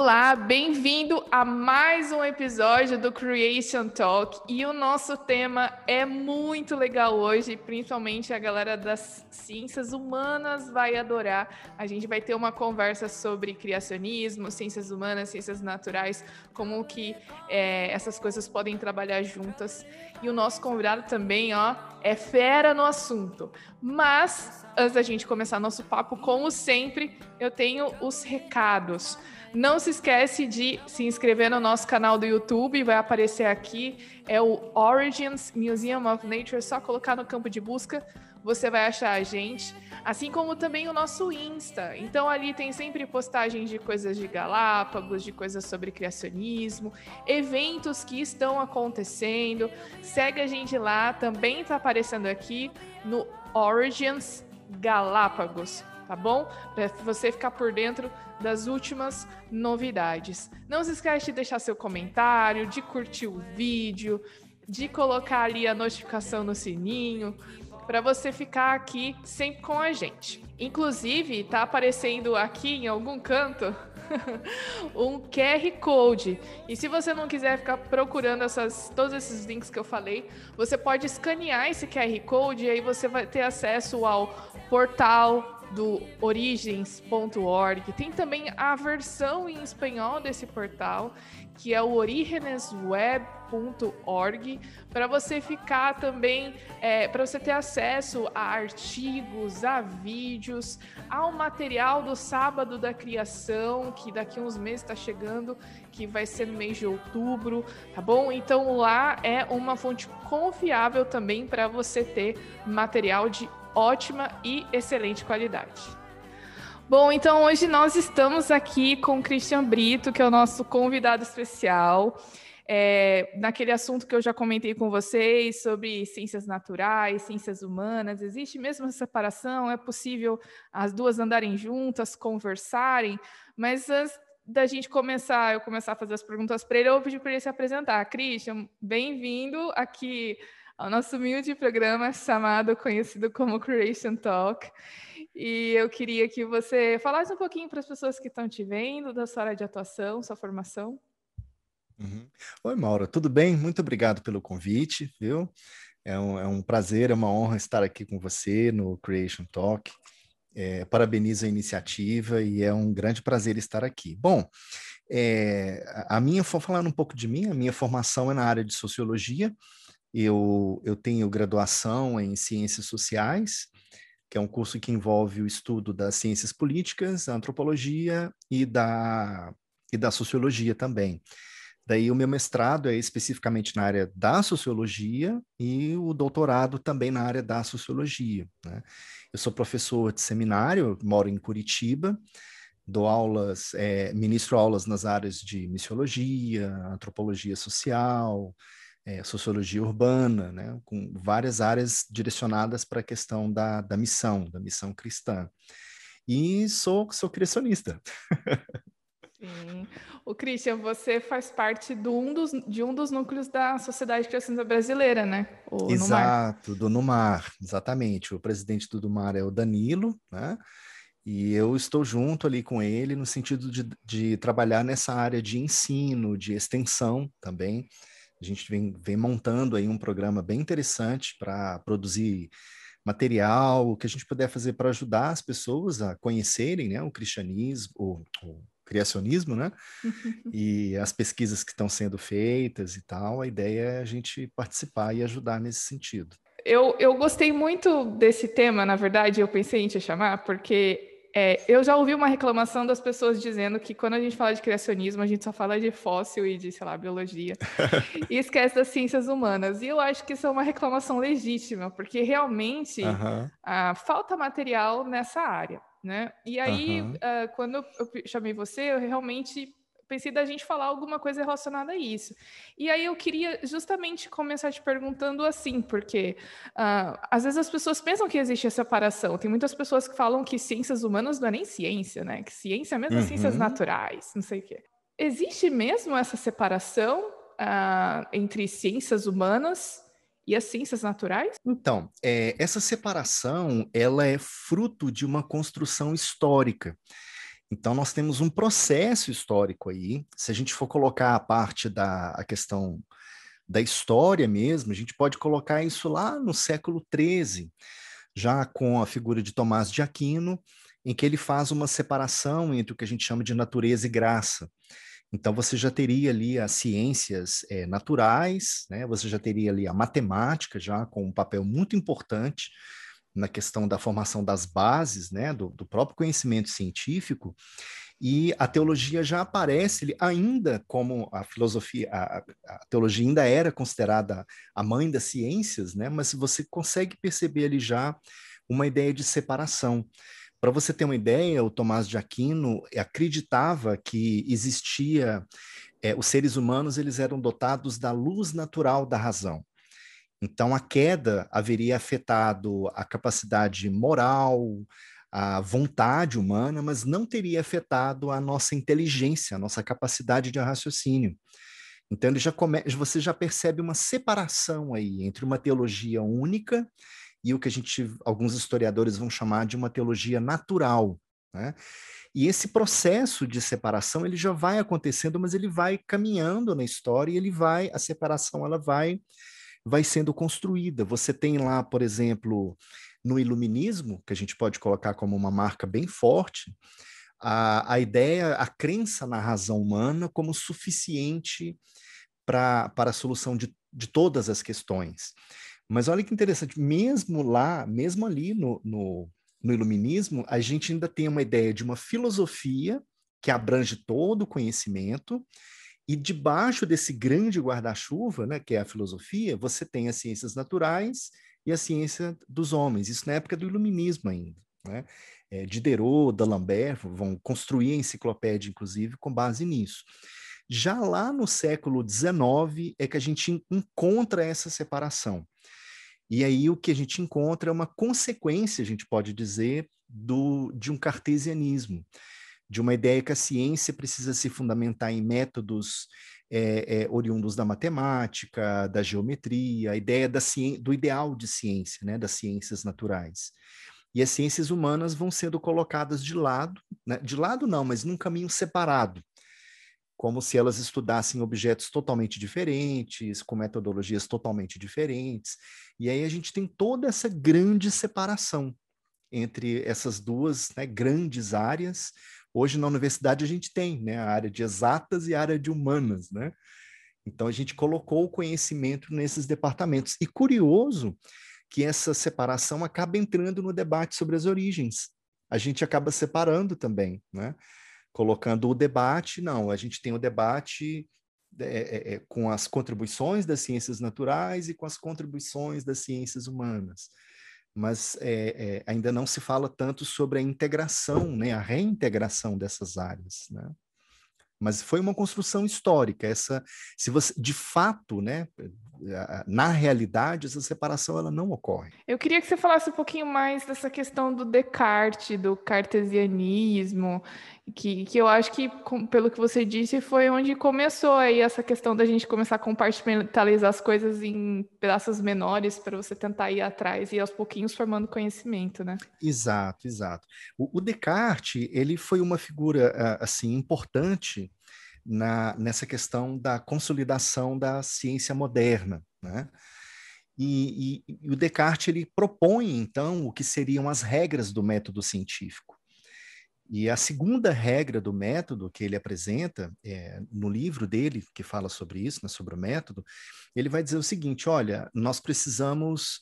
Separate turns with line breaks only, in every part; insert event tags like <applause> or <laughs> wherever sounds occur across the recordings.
Olá, bem-vindo a mais um episódio do Creation Talk. E o nosso tema é muito legal hoje, principalmente a galera das ciências humanas vai adorar. A gente vai ter uma conversa sobre criacionismo, ciências humanas, ciências naturais, como que é, essas coisas podem trabalhar juntas. E o nosso convidado também, ó, é fera no assunto. Mas antes da gente começar nosso papo, como sempre, eu tenho os recados. Não se esquece de se inscrever no nosso canal do YouTube, vai aparecer aqui, é o Origins Museum of Nature, só colocar no campo de busca, você vai achar a gente, assim como também o nosso Insta. Então ali tem sempre postagens de coisas de Galápagos, de coisas sobre criacionismo, eventos que estão acontecendo. Segue a gente lá, também está aparecendo aqui no Origins Galápagos, tá bom? Para você ficar por dentro das últimas novidades. Não se esqueça de deixar seu comentário, de curtir o vídeo, de colocar ali a notificação no sininho, para você ficar aqui sempre com a gente. Inclusive, está aparecendo aqui em algum canto <laughs> um QR Code. E se você não quiser ficar procurando essas, todos esses links que eu falei, você pode escanear esse QR Code e aí você vai ter acesso ao portal do origens.org. Tem também a versão em espanhol desse portal, que é o origenesweb.org, para você ficar também, é, para você ter acesso a artigos, a vídeos, ao material do sábado da criação, que daqui a uns meses está chegando, que vai ser no mês de outubro, tá bom? Então lá é uma fonte confiável também para você ter material de ótima e excelente qualidade. Bom, então hoje nós estamos aqui com o Christian Brito, que é o nosso convidado especial, é, naquele assunto que eu já comentei com vocês sobre ciências naturais, ciências humanas. Existe mesmo essa separação? É possível as duas andarem juntas, conversarem? Mas antes da gente começar, eu começar a fazer as perguntas para ele, eu vou pedir para ele se apresentar. Christian, bem-vindo aqui ao nosso humilde programa chamado, conhecido como Creation Talk. E eu queria que você falasse um pouquinho para as pessoas que estão te vendo, da sua área de atuação, sua formação.
Uhum. Oi, Maura, tudo bem? Muito obrigado pelo convite, viu? É um, é um prazer, é uma honra estar aqui com você no Creation Talk. É, parabenizo a iniciativa e é um grande prazer estar aqui. Bom, é, a minha, falando um pouco de mim, a minha formação é na área de sociologia, eu, eu tenho graduação em Ciências Sociais, que é um curso que envolve o estudo das ciências políticas, antropologia e da, e da sociologia também. Daí o meu mestrado é especificamente na área da sociologia e o doutorado também na área da sociologia. Né? Eu sou professor de seminário, moro em Curitiba, dou aulas, é, ministro aulas nas áreas de missiologia, antropologia social, é, sociologia urbana, né, com várias áreas direcionadas para a questão da, da missão, da missão cristã. E sou, sou criacionista.
Sim. O Christian, você faz parte do um dos, de um dos núcleos da Sociedade Criacionista Brasileira, né?
O Exato, Numar. do Numar, exatamente. O presidente do Numar é o Danilo, né? E eu estou junto ali com ele no sentido de, de trabalhar nessa área de ensino, de extensão também, a gente vem, vem montando aí um programa bem interessante para produzir material, o que a gente puder fazer para ajudar as pessoas a conhecerem né, o cristianismo, o, o criacionismo, né? <laughs> e as pesquisas que estão sendo feitas e tal. A ideia é a gente participar e ajudar nesse sentido.
Eu, eu gostei muito desse tema, na verdade, eu pensei em te chamar, porque é, eu já ouvi uma reclamação das pessoas dizendo que quando a gente fala de criacionismo, a gente só fala de fóssil e de, sei lá, biologia, <laughs> e esquece das ciências humanas. E eu acho que isso é uma reclamação legítima, porque realmente uh -huh. falta material nessa área. Né? E aí, uh -huh. quando eu chamei você, eu realmente pensei da gente falar alguma coisa relacionada a isso. E aí eu queria justamente começar te perguntando assim, porque uh, às vezes as pessoas pensam que existe a separação. Tem muitas pessoas que falam que ciências humanas não é nem ciência, né? Que ciência é mesmo uhum. ciências naturais, não sei o quê. Existe mesmo essa separação uh, entre ciências humanas e as ciências naturais?
Então, é, essa separação ela é fruto de uma construção histórica. Então, nós temos um processo histórico aí. Se a gente for colocar a parte da a questão da história mesmo, a gente pode colocar isso lá no século XIII, já com a figura de Tomás de Aquino, em que ele faz uma separação entre o que a gente chama de natureza e graça. Então, você já teria ali as ciências é, naturais, né? você já teria ali a matemática, já com um papel muito importante na questão da formação das bases né? do, do próprio conhecimento científico, e a teologia já aparece ainda como a filosofia, a, a, teologia ainda era considerada a mãe das ciências, né? mas você consegue perceber ali já uma ideia de separação. Para você ter uma ideia, o Tomás de Aquino acreditava que existia, é, os seres humanos eles eram dotados da luz natural da razão. Então, a queda haveria afetado a capacidade moral, a vontade humana, mas não teria afetado a nossa inteligência, a nossa capacidade de raciocínio. Então, já come... você já percebe uma separação aí entre uma teologia única e o que a gente, alguns historiadores vão chamar de uma teologia natural. Né? E esse processo de separação ele já vai acontecendo, mas ele vai caminhando na história e ele vai, a separação ela vai, vai sendo construída. Você tem lá, por exemplo, no iluminismo, que a gente pode colocar como uma marca bem forte, a, a ideia, a crença na razão humana como suficiente para a solução de, de todas as questões. Mas olha que interessante, mesmo lá, mesmo ali no, no, no iluminismo, a gente ainda tem uma ideia de uma filosofia que abrange todo o conhecimento, e debaixo desse grande guarda-chuva, né, que é a filosofia, você tem as ciências naturais e a ciência dos homens. Isso na época do iluminismo ainda. Né? É, Diderot, D'Alembert vão construir a enciclopédia, inclusive, com base nisso. Já lá no século XIX é que a gente encontra essa separação. E aí o que a gente encontra é uma consequência, a gente pode dizer, do, de um cartesianismo, de uma ideia que a ciência precisa se fundamentar em métodos é, é, oriundos da matemática, da geometria, a ideia da do ideal de ciência, né, das ciências naturais. E as ciências humanas vão sendo colocadas de lado, né, de lado não, mas num caminho separado, como se elas estudassem objetos totalmente diferentes, com metodologias totalmente diferentes. E aí a gente tem toda essa grande separação entre essas duas né, grandes áreas. Hoje na universidade a gente tem né, a área de exatas e a área de humanas, né? Então a gente colocou o conhecimento nesses departamentos. E curioso que essa separação acaba entrando no debate sobre as origens. A gente acaba separando também, né? colocando o debate, não, a gente tem o debate é, é, é, com as contribuições das ciências naturais e com as contribuições das ciências humanas. Mas é, é ainda não se fala tanto sobre a integração, né, a reintegração dessas áreas. Né? Mas foi uma construção histórica. Essa, se você, de fato, né, na realidade, essa separação ela não ocorre.
Eu queria que você falasse um pouquinho mais dessa questão do Descartes, do cartesianismo, que, que eu acho que, pelo que você disse, foi onde começou aí essa questão da gente começar a compartimentalizar as coisas em pedaços menores para você tentar ir atrás e aos pouquinhos formando conhecimento, né?
Exato, exato. O, o Descartes, ele foi uma figura, assim, importante na, nessa questão da consolidação da ciência moderna, né? E, e, e, o Descartes ele propõe então o que seriam as regras do método científico. E a segunda regra do método que ele apresenta é, no livro dele que fala sobre isso, né, sobre o método, ele vai dizer o seguinte: olha, nós precisamos,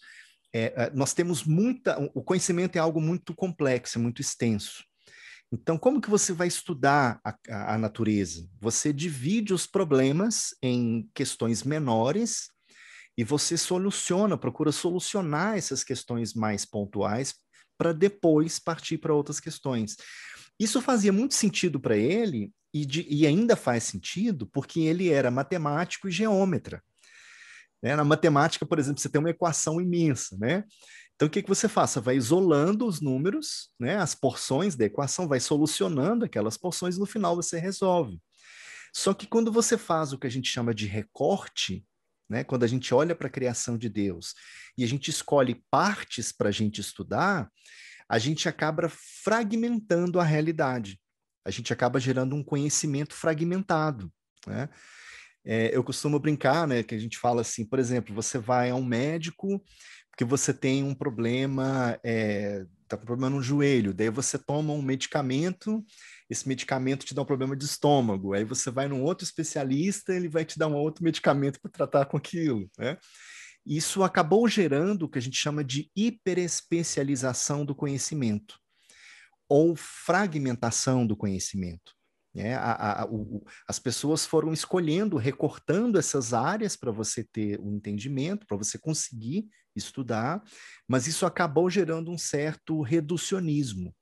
é, nós temos muita, o conhecimento é algo muito complexo, muito extenso. Então, como que você vai estudar a, a, a natureza? Você divide os problemas em questões menores e você soluciona, procura solucionar essas questões mais pontuais para depois partir para outras questões. Isso fazia muito sentido para ele e, de, e, ainda faz sentido porque ele era matemático e geômetra. Né? Na matemática, por exemplo, você tem uma equação imensa, né? Então, o que, que você? Você vai isolando os números, né, as porções da equação, vai solucionando aquelas porções, no final você resolve. Só que quando você faz o que a gente chama de recorte, né, quando a gente olha para a criação de Deus e a gente escolhe partes para a gente estudar, a gente acaba fragmentando a realidade. a gente acaba gerando um conhecimento fragmentado, né? É, eu costumo brincar, né, que a gente fala assim, por exemplo, você vai a um médico porque você tem um problema, é, com problema no joelho, daí você toma um medicamento, esse medicamento te dá um problema de estômago, aí você vai num outro especialista, ele vai te dar um outro medicamento para tratar com aquilo, né? Isso acabou gerando o que a gente chama de hiperespecialização do conhecimento ou fragmentação do conhecimento. Né? A, a, o, as pessoas foram escolhendo, recortando essas áreas para você ter um entendimento, para você conseguir estudar, mas isso acabou gerando um certo reducionismo.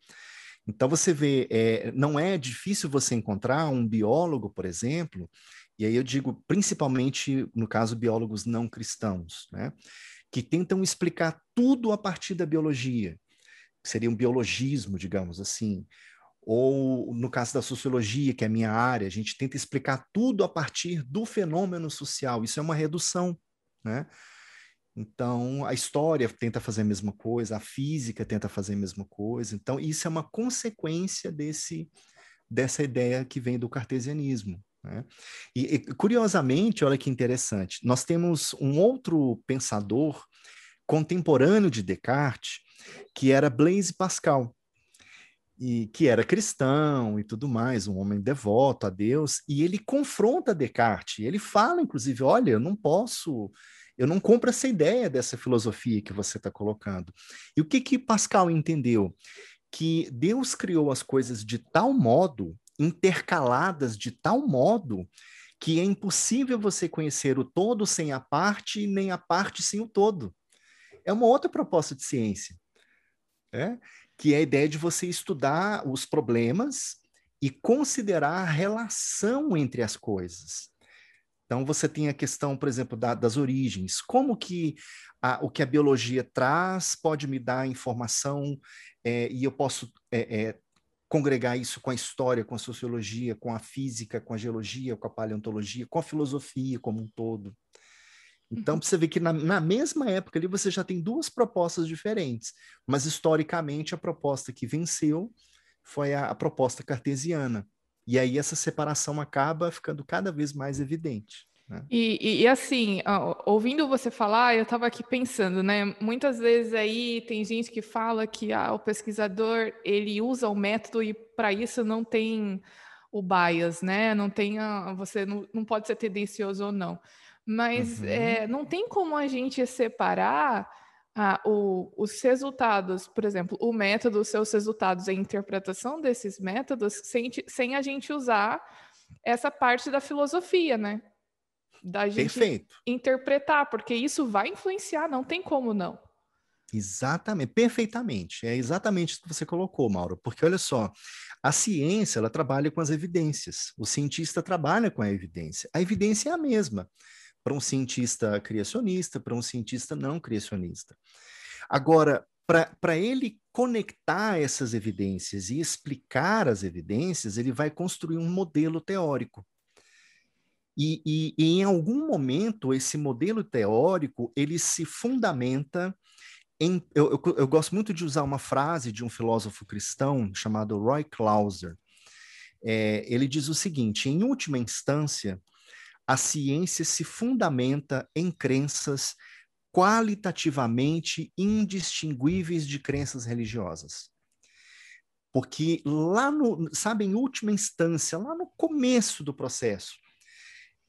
Então você vê, é, não é difícil você encontrar um biólogo, por exemplo, e aí eu digo principalmente no caso biólogos não cristãos, né, que tentam explicar tudo a partir da biologia, seria um biologismo, digamos assim, ou no caso da sociologia, que é a minha área, a gente tenta explicar tudo a partir do fenômeno social. Isso é uma redução, né? Então, a história tenta fazer a mesma coisa, a física tenta fazer a mesma coisa. Então, isso é uma consequência desse dessa ideia que vem do cartesianismo. Né? E, e, curiosamente, olha que interessante, nós temos um outro pensador contemporâneo de Descartes, que era Blaise Pascal e que era cristão e tudo mais, um homem devoto a Deus, e ele confronta Descartes. Ele fala, inclusive, olha, eu não posso, eu não compro essa ideia dessa filosofia que você está colocando. E o que que Pascal entendeu? Que Deus criou as coisas de tal modo, intercaladas de tal modo, que é impossível você conhecer o todo sem a parte, nem a parte sem o todo. É uma outra proposta de ciência. É? que é a ideia de você estudar os problemas e considerar a relação entre as coisas. Então, você tem a questão, por exemplo, da, das origens. Como que a, o que a biologia traz pode me dar informação é, e eu posso é, é, congregar isso com a história, com a sociologia, com a física, com a geologia, com a paleontologia, com a filosofia como um todo. Então, uhum. você vê que na, na, mesma época ali você já tem duas propostas diferentes, mas historicamente a proposta que venceu foi a, a proposta cartesiana. E aí essa separação acaba ficando cada vez mais evidente. Né?
E, e, assim, ouvindo você falar, eu estava aqui pensando, né? Muitas vezes aí tem gente que fala que ah, o pesquisador ele usa o método e para isso não tem o bias, né? Não tem a, você não, não pode ser tendencioso ou não. Mas uhum. é, não tem como a gente separar ah, o, os resultados, por exemplo, o método, os seus resultados, a interpretação desses métodos, sem, sem a gente usar essa parte da filosofia, né? Da gente Perfeito. interpretar, porque isso vai influenciar, não tem como não.
Exatamente, perfeitamente. É exatamente o que você colocou, Mauro. Porque olha só, a ciência ela trabalha com as evidências. O cientista trabalha com a evidência. A evidência é a mesma para um cientista criacionista, para um cientista não criacionista. Agora, para ele conectar essas evidências e explicar as evidências, ele vai construir um modelo teórico. E, e, e, em algum momento esse modelo teórico ele se fundamenta em eu, eu, eu, gosto muito de usar uma frase de um filósofo cristão chamado Roy Clauser. É, ele diz o seguinte: em última instância, a ciência se fundamenta em crenças qualitativamente indistinguíveis de crenças religiosas. Porque lá no, sabe, em última instância, lá no começo do processo,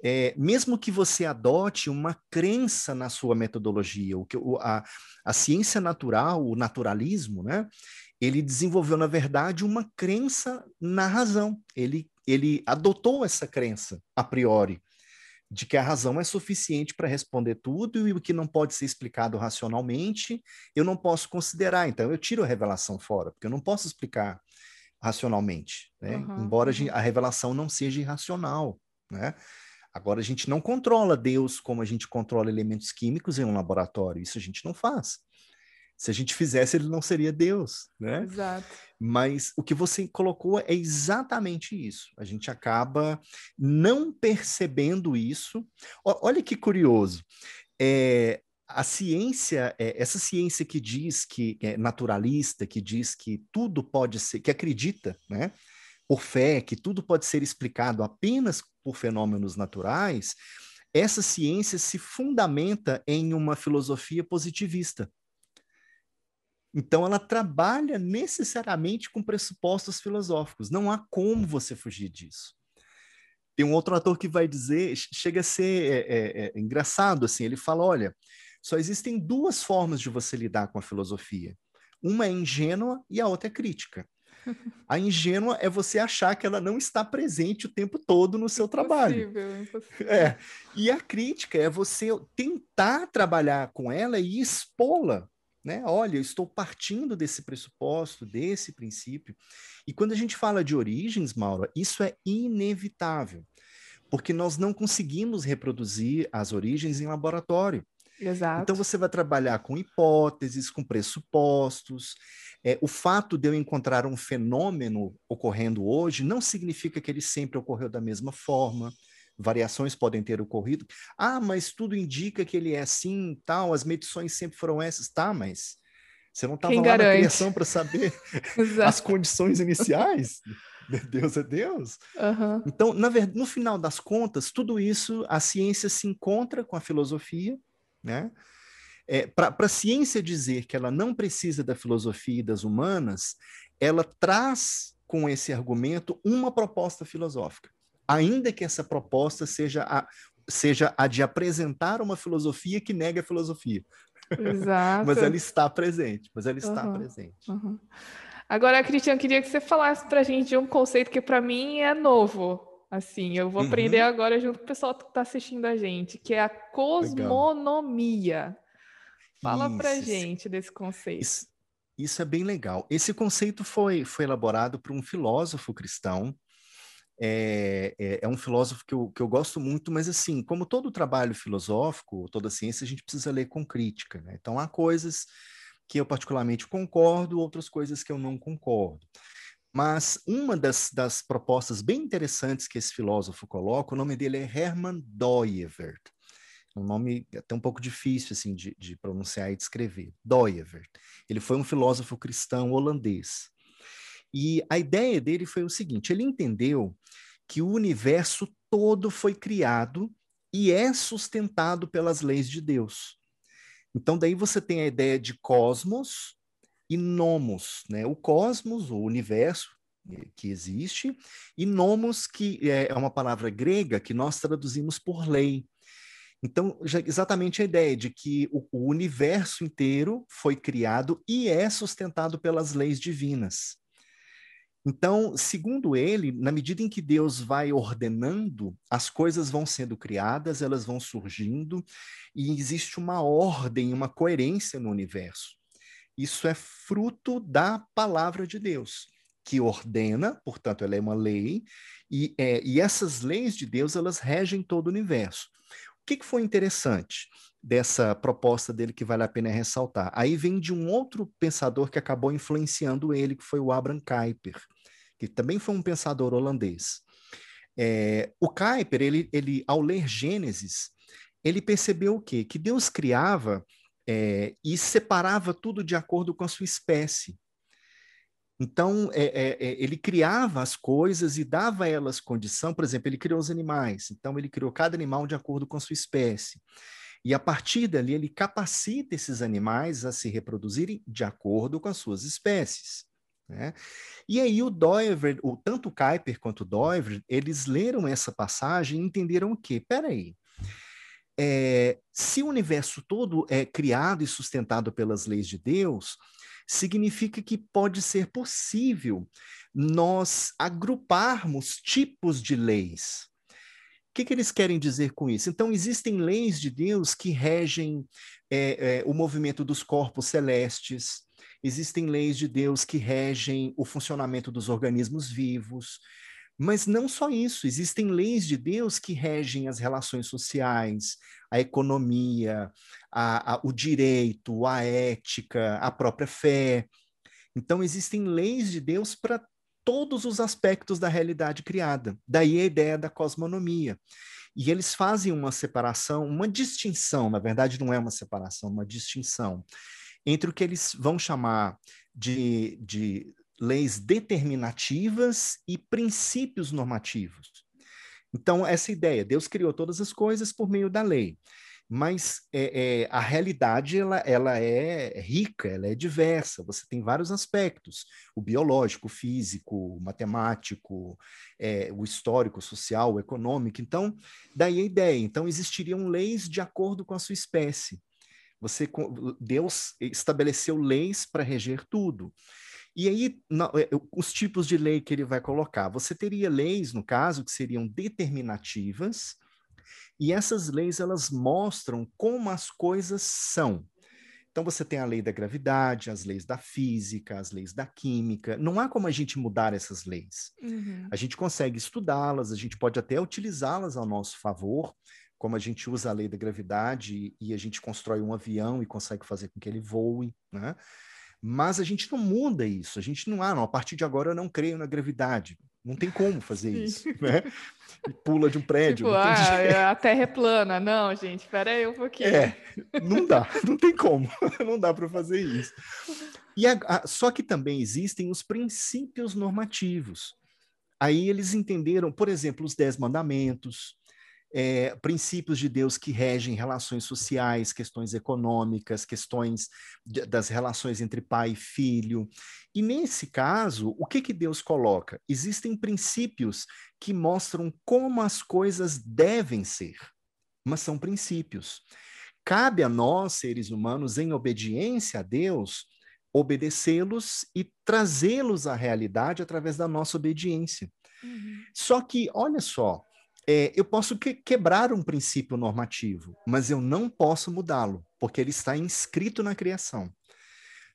é, mesmo que você adote uma crença na sua metodologia, o que a, a ciência natural, o naturalismo, né, ele desenvolveu na verdade uma crença na razão. Ele ele adotou essa crença a priori de que a razão é suficiente para responder tudo e o que não pode ser explicado racionalmente, eu não posso considerar. Então, eu tiro a revelação fora, porque eu não posso explicar racionalmente, né? Uhum, Embora a revelação não seja irracional, né? Agora, a gente não controla Deus como a gente controla elementos químicos em um laboratório. Isso a gente não faz. Se a gente fizesse, ele não seria Deus, né?
Exato.
Mas o que você colocou é exatamente isso. A gente acaba não percebendo isso. olha que curioso. É, a ciência, é, essa ciência que diz que é naturalista, que diz que tudo pode ser, que acredita, né? por fé que tudo pode ser explicado apenas por fenômenos naturais, essa ciência se fundamenta em uma filosofia positivista. Então, ela trabalha necessariamente com pressupostos filosóficos. Não há como você fugir disso. Tem um outro ator que vai dizer, chega a ser é, é, é, engraçado assim. Ele fala: olha, só existem duas formas de você lidar com a filosofia. Uma é ingênua e a outra é crítica. <laughs> A ingênua é você achar que ela não está presente o tempo todo no seu impossível, trabalho. Impossível. É. E a crítica é você tentar trabalhar com ela e expô-la. Né? Olha, eu estou partindo desse pressuposto, desse princípio. E quando a gente fala de origens, Maura, isso é inevitável, porque nós não conseguimos reproduzir as origens em laboratório.
Exato.
Então você vai trabalhar com hipóteses, com pressupostos. É, o fato de eu encontrar um fenômeno ocorrendo hoje não significa que ele sempre ocorreu da mesma forma. Variações podem ter ocorrido. Ah, mas tudo indica que ele é assim, tal. As medições sempre foram essas, tá? Mas você não estava lá garante? na criação para saber <laughs> as condições iniciais. Deus é Deus.
Uhum.
Então, na no final das contas, tudo isso, a ciência se encontra com a filosofia né? É, Para a ciência dizer que ela não precisa da filosofia e das humanas, ela traz com esse argumento uma proposta filosófica, ainda que essa proposta seja a, seja a de apresentar uma filosofia que nega a filosofia. <laughs>
Exato.
mas ela está presente, mas ela está uhum. presente.
Uhum. Agora, Cristian, queria que você falasse para a gente de um conceito que para mim é novo, Assim, eu vou uhum. aprender agora junto com o pessoal que está assistindo a gente, que é a cosmonomia. Legal. Fala pra gente desse conceito.
Isso, isso, é bem legal. Esse conceito foi, foi elaborado por um filósofo cristão. É, é, é, um filósofo que eu, que eu gosto muito, mas assim, como todo trabalho filosófico, toda ciência, a gente precisa ler com crítica, né? Então há coisas que eu particularmente concordo, outras coisas que eu não concordo. Mas uma das, das propostas bem interessantes que esse filósofo coloca, o nome dele é Hermann Dooyeweerd. Um nome até um pouco difícil assim de, de pronunciar e de escrever. Dooyeweerd. Ele foi um filósofo cristão holandês. E a ideia dele foi o seguinte: ele entendeu que o universo todo foi criado e é sustentado pelas leis de Deus. Então, daí você tem a ideia de cosmos, e nomos, né? O cosmos, o universo que existe, e nomos, que é, é uma palavra grega que nós traduzimos por lei. Então, exatamente a ideia de que o, o universo inteiro foi criado e é sustentado pelas leis divinas. Então, segundo ele, na medida em que Deus vai ordenando, as coisas vão sendo criadas, elas vão surgindo, e existe uma ordem, uma coerência no universo. Isso é fruto da palavra de Deus, que ordena, portanto, ela é uma lei, e, é, e essas leis de Deus, elas regem todo o universo. O que, que foi interessante dessa proposta dele que vale a pena ressaltar? Aí vem de um outro pensador que acabou influenciando ele, que foi o Abraham Kuyper, que também foi um pensador holandês. É, o Kuyper, ele, ele, ao ler Gênesis, ele percebeu o quê? Que Deus criava é, e separava tudo de acordo com a sua espécie. Então, é, é, é, ele criava as coisas e dava a elas condição, por exemplo, ele criou os animais, então ele criou cada animal de acordo com a sua espécie. E a partir dali, ele capacita esses animais a se reproduzirem de acordo com as suas espécies. Né? E aí o Doiver, o, tanto o Kuiper quanto o Doiver, eles leram essa passagem e entenderam o quê? Peraí, é, se o universo todo é criado e sustentado pelas leis de Deus, significa que pode ser possível nós agruparmos tipos de leis. O que, que eles querem dizer com isso? Então, existem leis de Deus que regem é, é, o movimento dos corpos celestes, existem leis de Deus que regem o funcionamento dos organismos vivos, mas não só isso, existem leis de Deus que regem as relações sociais, a economia, a, a, o direito, a ética, a própria fé. Então, existem leis de Deus para todos os aspectos da realidade criada. Daí a ideia da cosmonomia. E eles fazem uma separação, uma distinção, na verdade, não é uma separação, uma distinção entre o que eles vão chamar de, de leis determinativas e princípios normativos. Então, essa ideia, Deus criou todas as coisas por meio da lei, mas é, é, a realidade ela, ela é rica, ela é diversa, você tem vários aspectos, o biológico, o físico, o matemático, é, o histórico, o social, o econômico, então, daí a ideia, então existiriam leis de acordo com a sua espécie, você, Deus estabeleceu leis para reger tudo. E aí, é, os tipos de lei que ele vai colocar. Você teria leis, no caso, que seriam determinativas, e essas leis elas mostram como as coisas são. Então você tem a lei da gravidade, as leis da física, as leis da química. Não há como a gente mudar essas leis. Uhum. A gente consegue estudá-las, a gente pode até utilizá-las ao nosso favor, como a gente usa a lei da gravidade e a gente constrói um avião e consegue fazer com que ele voe, né? Mas a gente não muda isso, a gente não, ah, não, a partir de agora eu não creio na gravidade. Não tem como fazer Sim. isso, né? E pula de um prédio.
Tipo, ah, a Terra é plana. Não, gente, espera aí um pouquinho.
É, não dá, não tem como, <laughs> não dá para fazer isso. E a, a, só que também existem os princípios normativos. Aí eles entenderam, por exemplo, os Dez Mandamentos, é, princípios de Deus que regem relações sociais, questões econômicas, questões de, das relações entre pai e filho. E nesse caso, o que, que Deus coloca? Existem princípios que mostram como as coisas devem ser, mas são princípios. Cabe a nós, seres humanos, em obediência a Deus, obedecê-los e trazê-los à realidade através da nossa obediência. Uhum. Só que, olha só, é, eu posso que, quebrar um princípio normativo, mas eu não posso mudá-lo, porque ele está inscrito na criação.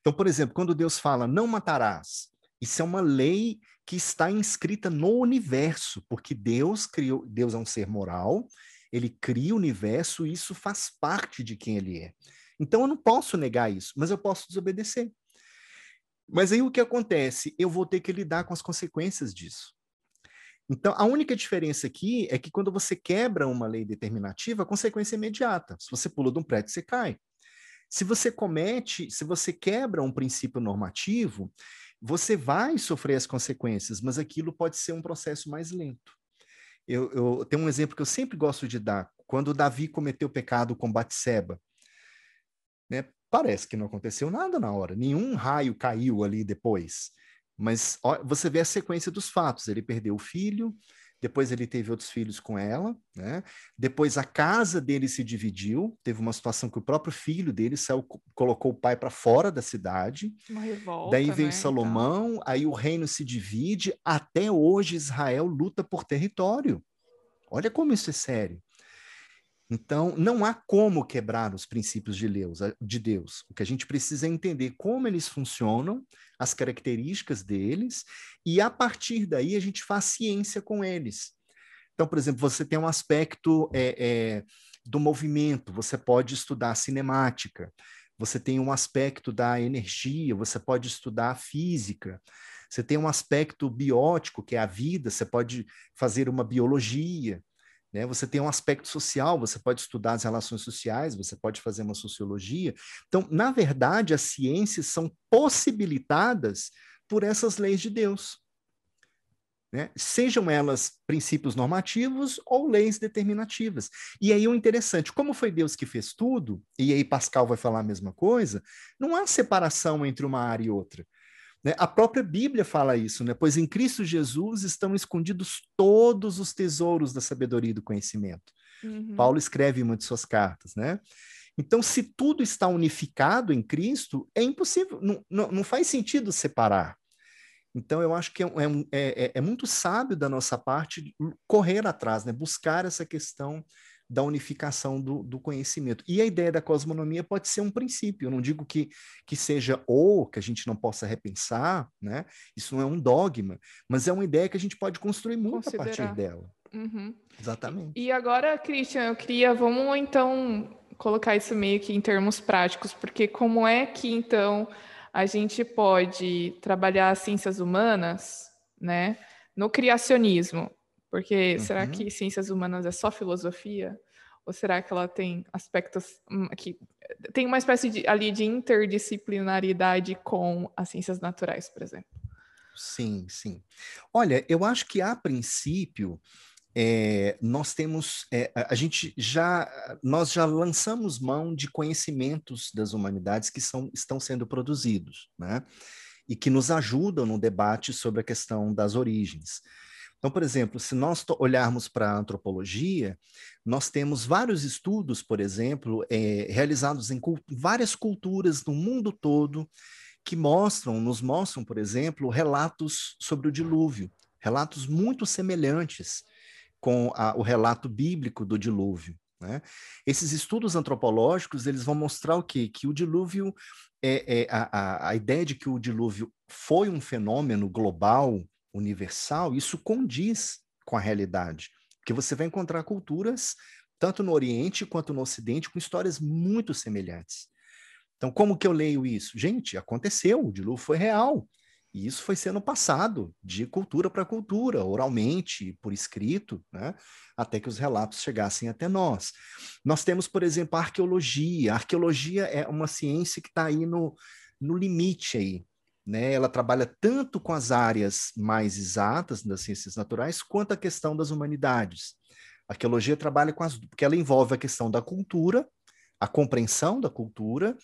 Então, por exemplo, quando Deus fala não matarás, isso é uma lei que está inscrita no universo, porque Deus criou, Deus é um ser moral, ele cria o universo e isso faz parte de quem ele é. Então eu não posso negar isso, mas eu posso desobedecer. Mas aí o que acontece? Eu vou ter que lidar com as consequências disso. Então, a única diferença aqui é que quando você quebra uma lei determinativa, a consequência é imediata. Se você pula de um prédio, você cai. Se você comete, se você quebra um princípio normativo, você vai sofrer as consequências, mas aquilo pode ser um processo mais lento. Eu, eu tenho um exemplo que eu sempre gosto de dar. Quando Davi cometeu pecado com Batseba, né, parece que não aconteceu nada na hora, nenhum raio caiu ali depois. Mas ó, você vê a sequência dos fatos. Ele perdeu o filho, depois ele teve outros filhos com ela, né? Depois a casa dele se dividiu, teve uma situação que o próprio filho dele saiu, colocou o pai para fora da cidade.
Uma revolta,
Daí veio
né?
Salomão, então... aí o reino se divide, até hoje Israel luta por território. Olha como isso é sério. Então, não há como quebrar os princípios de Deus, de Deus. O que a gente precisa é entender como eles funcionam, as características deles, e a partir daí a gente faz ciência com eles. Então, por exemplo, você tem um aspecto é, é, do movimento, você pode estudar cinemática, você tem um aspecto da energia, você pode estudar física, você tem um aspecto biótico, que é a vida, você pode fazer uma biologia. Né? Você tem um aspecto social, você pode estudar as relações sociais, você pode fazer uma sociologia. Então, na verdade, as ciências são possibilitadas por essas leis de Deus. Né? Sejam elas princípios normativos ou leis determinativas. E aí o interessante, como foi Deus que fez tudo, e aí Pascal vai falar a mesma coisa, não há separação entre uma área e outra. Né? A própria Bíblia fala isso, né? pois em Cristo Jesus estão escondidos todos os tesouros da sabedoria e do conhecimento. Uhum. Paulo escreve em muitas suas cartas, né? Então, se tudo está unificado em Cristo, é impossível, não, não, não faz sentido separar. Então, eu acho que é, é, é, é, muito sábio da nossa parte correr atrás, né? buscar essa questão da unificação do, do, conhecimento. E a ideia da cosmonomia pode ser um princípio, eu não digo que, que seja ou que a gente não possa repensar, né? Isso não é um dogma, mas é uma ideia que a gente pode construir muito Considerar. a partir dela.
Uhum.
Exatamente.
E agora, Christian, eu queria, vamos então colocar isso meio que em termos práticos, porque como é que então a gente pode trabalhar as ciências humanas, né, no criacionismo? Porque uhum. será que ciências humanas é só filosofia? Ou será que ela tem aspectos hum, que tem uma espécie de, ali de interdisciplinaridade com as ciências naturais, por exemplo?
sim, sim. Olha, eu acho que a princípio é, nós temos, é, a gente já, nós já lançamos mão de conhecimentos das humanidades que são, estão sendo produzidos, né? E que nos ajudam no debate sobre a questão das origens. Então, por exemplo, se nós olharmos para a antropologia, nós temos vários estudos, por exemplo, é, realizados em cult várias culturas no mundo todo, que mostram, nos mostram, por exemplo, relatos sobre o dilúvio, relatos muito semelhantes com a, o relato bíblico do dilúvio. Né? Esses estudos antropológicos eles vão mostrar o quê? Que o dilúvio é, é a, a, a ideia de que o dilúvio foi um fenômeno global, universal, isso condiz com a realidade, porque você vai encontrar culturas tanto no Oriente quanto no Ocidente com histórias muito semelhantes. Então, como que eu leio isso? Gente, aconteceu, o dilúvio foi real. E isso foi sendo passado de cultura para cultura, oralmente, por escrito, né? até que os relatos chegassem até nós. Nós temos, por exemplo, a arqueologia. A arqueologia é uma ciência que está aí no, no limite aí. Né? Ela trabalha tanto com as áreas mais exatas das ciências naturais, quanto a questão das humanidades. A arqueologia trabalha com as... porque ela envolve a questão da cultura, a compreensão da cultura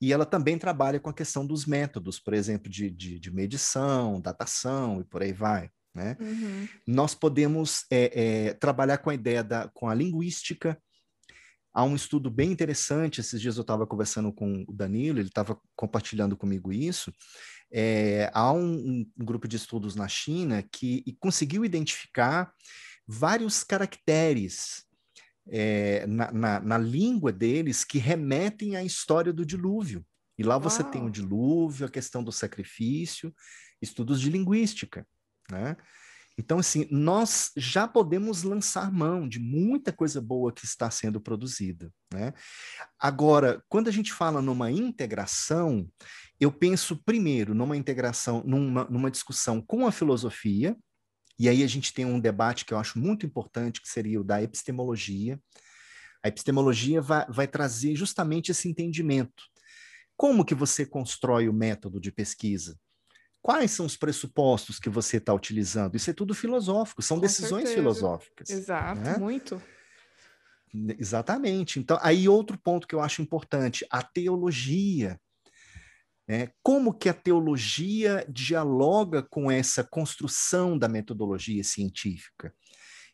e ela também trabalha com a questão dos métodos, por exemplo, de, de, de medição, datação e por aí vai. Né? Uhum. Nós podemos é, é, trabalhar com a ideia da com a linguística. Há um estudo bem interessante. Esses dias eu estava conversando com o Danilo, ele estava compartilhando comigo isso. É, há um, um, grupo de estudos na China que conseguiu identificar vários caracteres é, na, na, na, língua deles que remetem à história do dilúvio. E lá você Uau. tem o dilúvio, a questão do sacrifício, estudos de linguística, né? Então, assim, nós já podemos lançar mão de muita coisa boa que está sendo produzida, né? Agora, quando a gente fala numa integração, eu penso primeiro numa integração, numa, numa discussão com a filosofia, e aí a gente tem um debate que eu acho muito importante, que seria o da epistemologia. A epistemologia vai, vai trazer justamente esse entendimento. Como que você constrói o método de pesquisa? Quais são os pressupostos que você está utilizando? Isso é tudo filosófico, são Com decisões certeza. filosóficas.
Exato, né? muito.
Exatamente. Então, aí outro ponto que eu acho importante, a teologia. Né? Como que a teologia dialoga com essa construção da metodologia científica?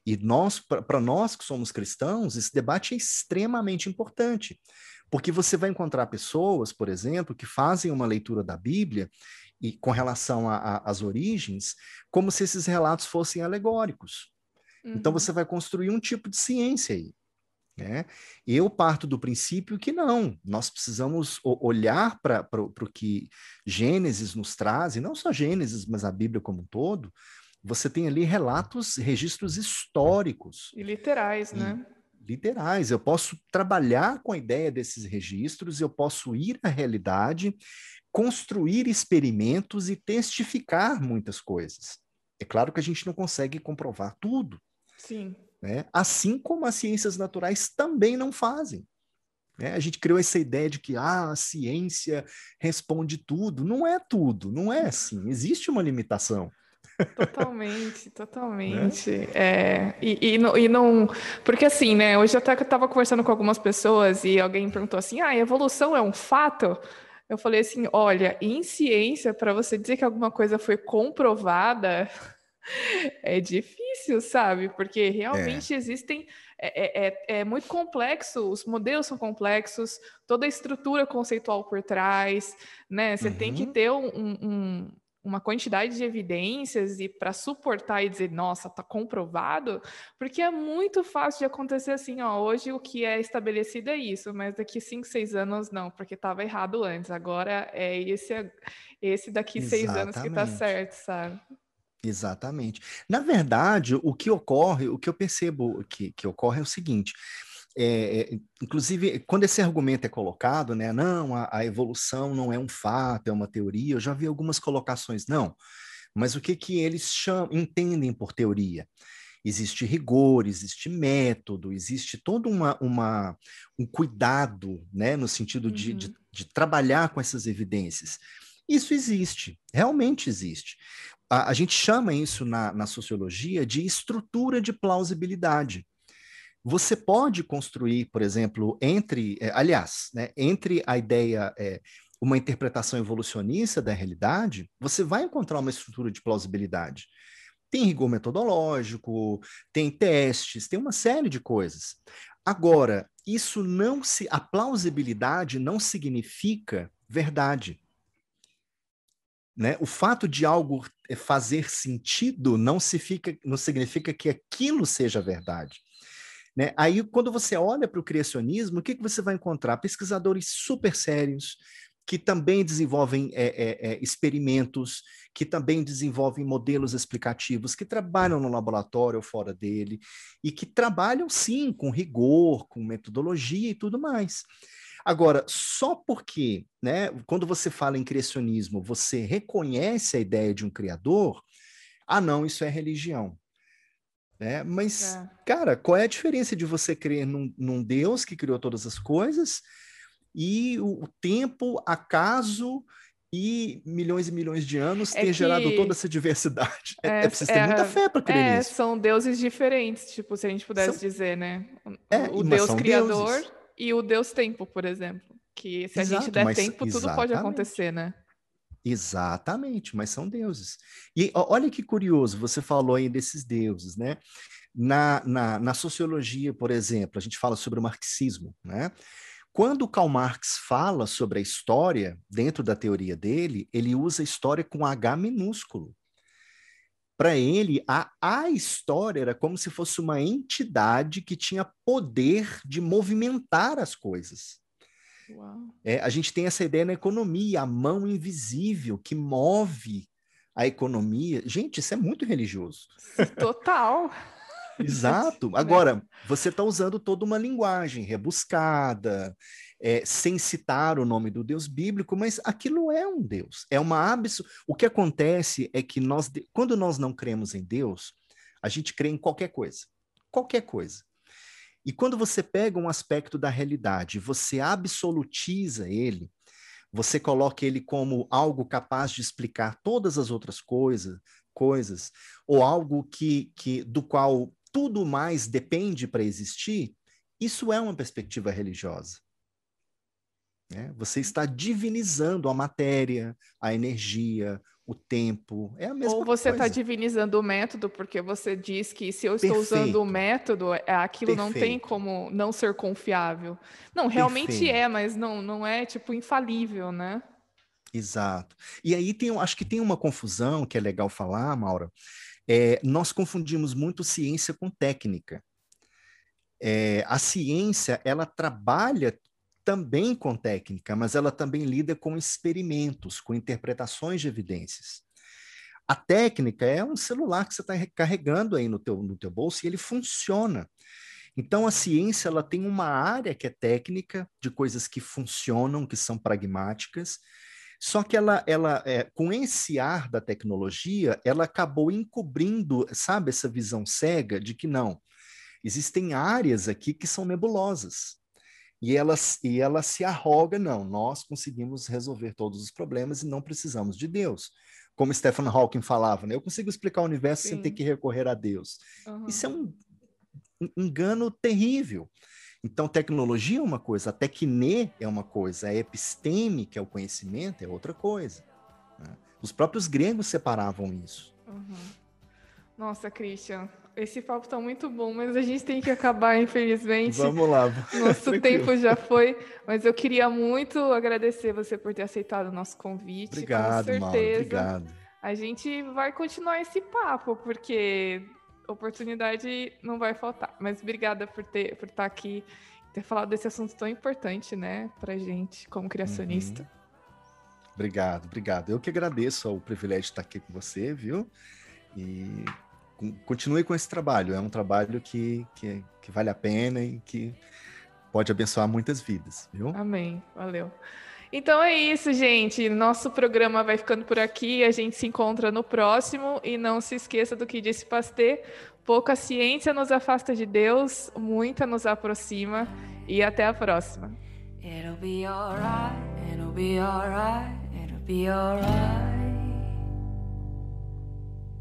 E nós, para nós que somos cristãos, esse debate é extremamente importante, porque você vai encontrar pessoas, por exemplo, que fazem uma leitura da Bíblia e com relação às origens, como se esses relatos fossem alegóricos. Então, uhum. Então você vai construir um tipo de ciência aí. Né? Eu parto do princípio que não, nós precisamos olhar para o que Gênesis nos traz, e não só Gênesis, mas a Bíblia como um todo. Você tem ali relatos, registros históricos.
E literais, e, né?
Literais. Eu posso trabalhar com a ideia desses registros, eu posso ir à realidade, construir experimentos e testificar muitas coisas. É claro que a gente não consegue comprovar tudo.
Sim
né? assim como as ciências naturais também não fazem. Né? A gente criou essa ideia de que ah, a ciência responde tudo. Não é tudo, não é assim. Existe uma limitação.
Totalmente, totalmente. Né? É, e, e, não, e, não. Porque assim, né? Hoje até que eu estava conversando com algumas pessoas e alguém perguntou assim: ah, a evolução é um fato? Eu falei assim: olha, em ciência, para você dizer que alguma coisa foi comprovada, <laughs> é difícil, sabe? Porque realmente é. existem. É, é, é, é, muito complexo, os modelos são complexos, toda a estrutura conceitual por trás, né? Você uhum. tem que uhum. ter um, um, uma quantidade de evidências e para suportar e dizer, nossa, tá comprovado, porque é muito fácil de acontecer assim, ó, hoje o que é estabelecido é isso, mas daqui cinco, seis anos não, porque estava errado antes, agora é esse, esse daqui Exatamente. seis anos que tá certo, sabe?
Exatamente. Na verdade, o que ocorre, o que eu percebo que, que ocorre é o seguinte: é, é, inclusive, quando esse argumento é colocado, né, não, a, a, evolução não é um fato, é uma teoria, eu já vi algumas colocações, não. Mas o que, que eles chamam, entendem por teoria? Existe rigor, existe método, existe todo uma, uma, um cuidado, né, no sentido uhum. de, de, uhum. de trabalhar com essas evidências. Isso existe, realmente existe. A, a gente chama isso na, na sociologia de estrutura de plausibilidade. Você pode construir, por exemplo, entre, é, aliás, né, entre a ideia, é, uma interpretação evolucionista da realidade, você vai encontrar uma estrutura de plausibilidade. Tem rigor metodológico, tem testes, tem uma série de coisas. Agora, isso não se. A plausibilidade não significa verdade. Né? O fato de algo eh, fazer sentido não, se fica, não significa que aquilo seja verdade. Né? Aí, quando você olha para o criacionismo, o que, que você vai encontrar? Pesquisadores super sérios, que também desenvolvem é, é, experimentos, que também desenvolvem modelos explicativos, que trabalham no laboratório ou fora dele, e que trabalham, sim, com rigor, com metodologia e tudo mais. Agora, só porque, né, quando você fala em criacionismo, você reconhece a ideia de um criador, ah, não, isso é religião. Né? Mas, é. cara, qual é a diferença de você crer num, num Deus que criou todas as coisas e o, o tempo, acaso e milhões e milhões de anos é ter que... gerado toda essa diversidade. <laughs> É, é, é preciso ter muita fé para crer
é,
nisso.
São deuses diferentes, tipo, se a gente pudesse são... dizer, né? É, o, o Deus criador deuses. e o Deus tempo, por exemplo. Que se Exato, a gente der tempo, tudo exatamente. pode acontecer, né?
Exatamente, mas são deuses. E olha que curioso, você falou aí desses deuses, né? Na, na, na sociologia, por exemplo, a gente fala sobre o marxismo, né? Quando Karl Marx fala sobre a história, dentro da teoria dele, ele usa história com H minúsculo. Para ele, a, a história era como se fosse uma entidade que tinha poder de movimentar as coisas. É, a gente tem essa ideia na economia, a mão invisível que move a economia. Gente, isso é muito religioso.
Total. <laughs>
Exato. Né? Agora, você está usando toda uma linguagem rebuscada, é, sem citar o nome do Deus bíblico, mas aquilo é um Deus. É uma abs... O que acontece é que nós, quando nós não cremos em Deus, a gente crê em qualquer coisa. Qualquer coisa. E quando você pega um aspecto da realidade, você absolutiza ele, você coloca ele como algo capaz de explicar todas as outras coisas, coisas, ou algo que, que do qual tudo mais depende para existir, isso é uma perspectiva religiosa. Né? Você está divinizando a matéria, a energia, o tempo. É a mesma
Ou você está divinizando o método, porque você diz que se eu estou Perfeito. usando o método, é, aquilo Perfeito. não tem como não ser confiável. Não, realmente Perfeito. é, mas não, não é tipo infalível, né?
Exato. E aí tem, acho que tem uma confusão que é legal falar, Maura, é, nós confundimos muito ciência com técnica. É, a ciência, ela trabalha também com técnica, mas ela também lida com experimentos, com interpretações de evidências. A técnica é um celular que você está carregando aí no teu, no teu bolso e ele funciona. Então, a ciência ela tem uma área que é técnica, de coisas que funcionam, que são pragmáticas, só que ela, ela é, com esse ar da tecnologia, ela acabou encobrindo, sabe, essa visão cega de que não, existem áreas aqui que são nebulosas. E ela, e ela se arroga, não, nós conseguimos resolver todos os problemas e não precisamos de Deus. Como Stephen Hawking falava, né? eu consigo explicar o universo Sim. sem ter que recorrer a Deus. Uhum. Isso é um engano terrível. Então, tecnologia é uma coisa, a tecne é uma coisa, a episteme, que é o conhecimento, é outra coisa. Né? Os próprios gregos separavam isso.
Uhum. Nossa, Christian, esse papo está muito bom, mas a gente tem que acabar, infelizmente.
Vamos lá.
Nosso tempo já foi, mas eu queria muito agradecer você por ter aceitado o nosso convite.
Obrigado, com certeza. Mauro, obrigado.
A gente vai continuar esse papo, porque oportunidade não vai faltar. Mas obrigada por ter por estar aqui, ter falado desse assunto tão importante, né, pra gente como criacionista. Uhum.
Obrigado, obrigado. Eu que agradeço o privilégio de estar aqui com você, viu? E continue com esse trabalho. É um trabalho que, que, que vale a pena e que pode abençoar muitas vidas, viu?
Amém. Valeu. Então é isso, gente. Nosso programa vai ficando por aqui. A gente se encontra no próximo. E não se esqueça do que disse Pasteur: pouca ciência nos afasta de Deus, muita nos aproxima. E até a próxima. It'll be alright, it'll be alright, it'll
be alright.